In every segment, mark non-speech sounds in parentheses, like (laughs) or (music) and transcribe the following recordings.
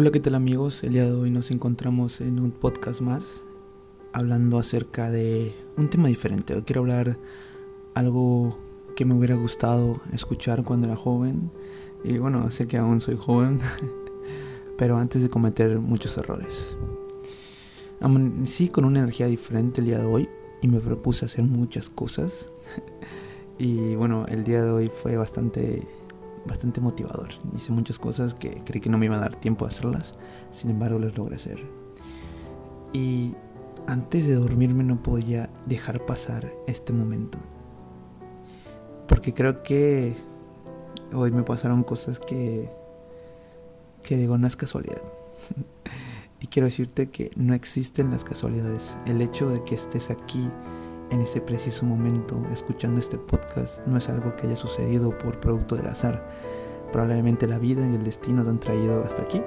Hola, ¿qué tal amigos? El día de hoy nos encontramos en un podcast más hablando acerca de un tema diferente. Hoy quiero hablar algo que me hubiera gustado escuchar cuando era joven. Y bueno, sé que aún soy joven, (laughs) pero antes de cometer muchos errores. Sí, con una energía diferente el día de hoy y me propuse hacer muchas cosas. (laughs) y bueno, el día de hoy fue bastante bastante motivador. Hice muchas cosas que creí que no me iba a dar tiempo a hacerlas, sin embargo las logré hacer. Y antes de dormirme no podía dejar pasar este momento. Porque creo que hoy me pasaron cosas que que digo no es casualidad. (laughs) y quiero decirte que no existen las casualidades. El hecho de que estés aquí en ese preciso momento escuchando este podcast no es algo que haya sucedido por producto del azar. Probablemente la vida y el destino te han traído hasta aquí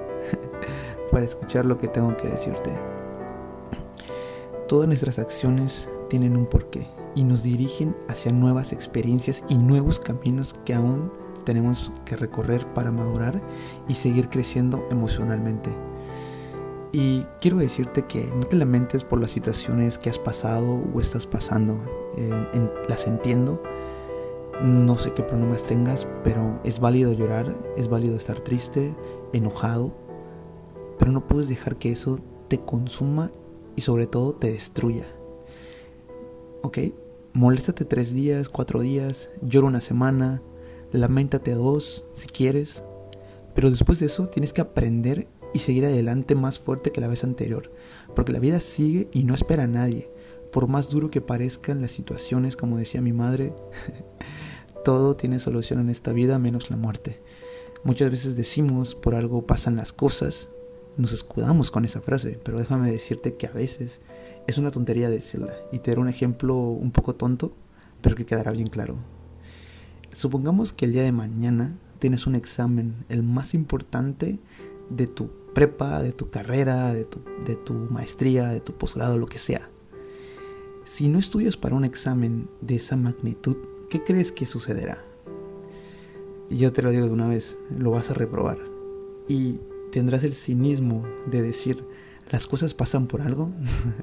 (laughs) para escuchar lo que tengo que decirte. Todas nuestras acciones tienen un porqué y nos dirigen hacia nuevas experiencias y nuevos caminos que aún tenemos que recorrer para madurar y seguir creciendo emocionalmente. Y quiero decirte que no te lamentes por las situaciones que has pasado o estás pasando. las entiendo. No sé qué problemas tengas, pero es válido llorar, es válido estar triste, enojado, pero no puedes dejar que eso te consuma y sobre todo te destruya. ¿Ok? Moléstate tres días, cuatro días, llora una semana, lamentate dos si quieres, pero después de eso tienes que aprender y seguir adelante más fuerte que la vez anterior, porque la vida sigue y no espera a nadie. Por más duro que parezcan las situaciones, como decía mi madre, (laughs) todo tiene solución en esta vida menos la muerte. Muchas veces decimos por algo pasan las cosas, nos escudamos con esa frase, pero déjame decirte que a veces es una tontería decirla y te daré un ejemplo un poco tonto, pero que quedará bien claro. Supongamos que el día de mañana tienes un examen, el más importante de tu prepa, de tu carrera, de tu, de tu maestría, de tu posgrado, lo que sea. Si no estudias para un examen de esa magnitud, ¿qué crees que sucederá? Yo te lo digo de una vez, lo vas a reprobar. Y tendrás el cinismo de decir, las cosas pasan por algo.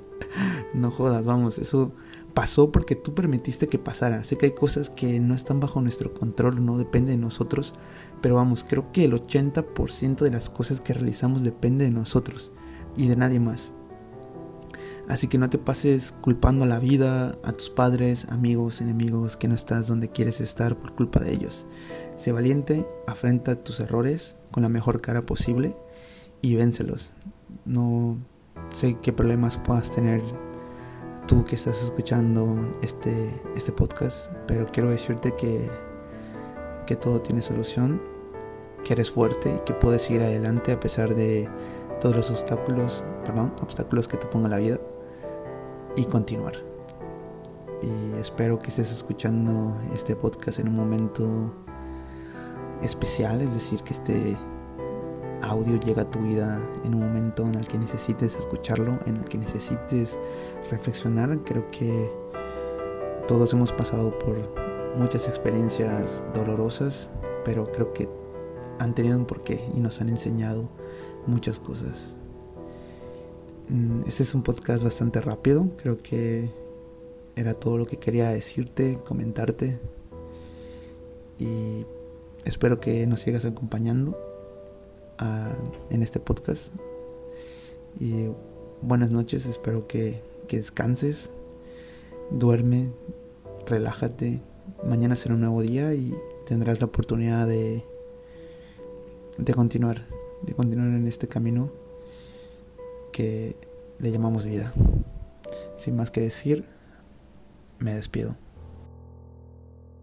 (laughs) no jodas, vamos, eso pasó porque tú permitiste que pasara. Sé que hay cosas que no están bajo nuestro control, no depende de nosotros, pero vamos, creo que el 80% de las cosas que realizamos depende de nosotros y de nadie más. Así que no te pases culpando a la vida, a tus padres, amigos, enemigos, que no estás donde quieres estar por culpa de ellos. Sé valiente, afrenta tus errores con la mejor cara posible y vénselos. No sé qué problemas puedas tener tú que estás escuchando este, este podcast, pero quiero decirte que, que todo tiene solución, que eres fuerte, que puedes ir adelante a pesar de todos los obstáculos, perdón, obstáculos que te ponga la vida y continuar. Y espero que estés escuchando este podcast en un momento especial, es decir, que este audio llega a tu vida en un momento en el que necesites escucharlo, en el que necesites reflexionar. Creo que todos hemos pasado por muchas experiencias dolorosas, pero creo que han tenido un porqué y nos han enseñado muchas cosas. Mm, este es un podcast bastante rápido, creo que era todo lo que quería decirte, comentarte y espero que nos sigas acompañando en este podcast. Y buenas noches, espero que, que descanses, duerme, relájate. Mañana será un nuevo día y tendrás la oportunidad de, de continuar, de continuar en este camino que le llamamos vida. Sin más que decir, me despido.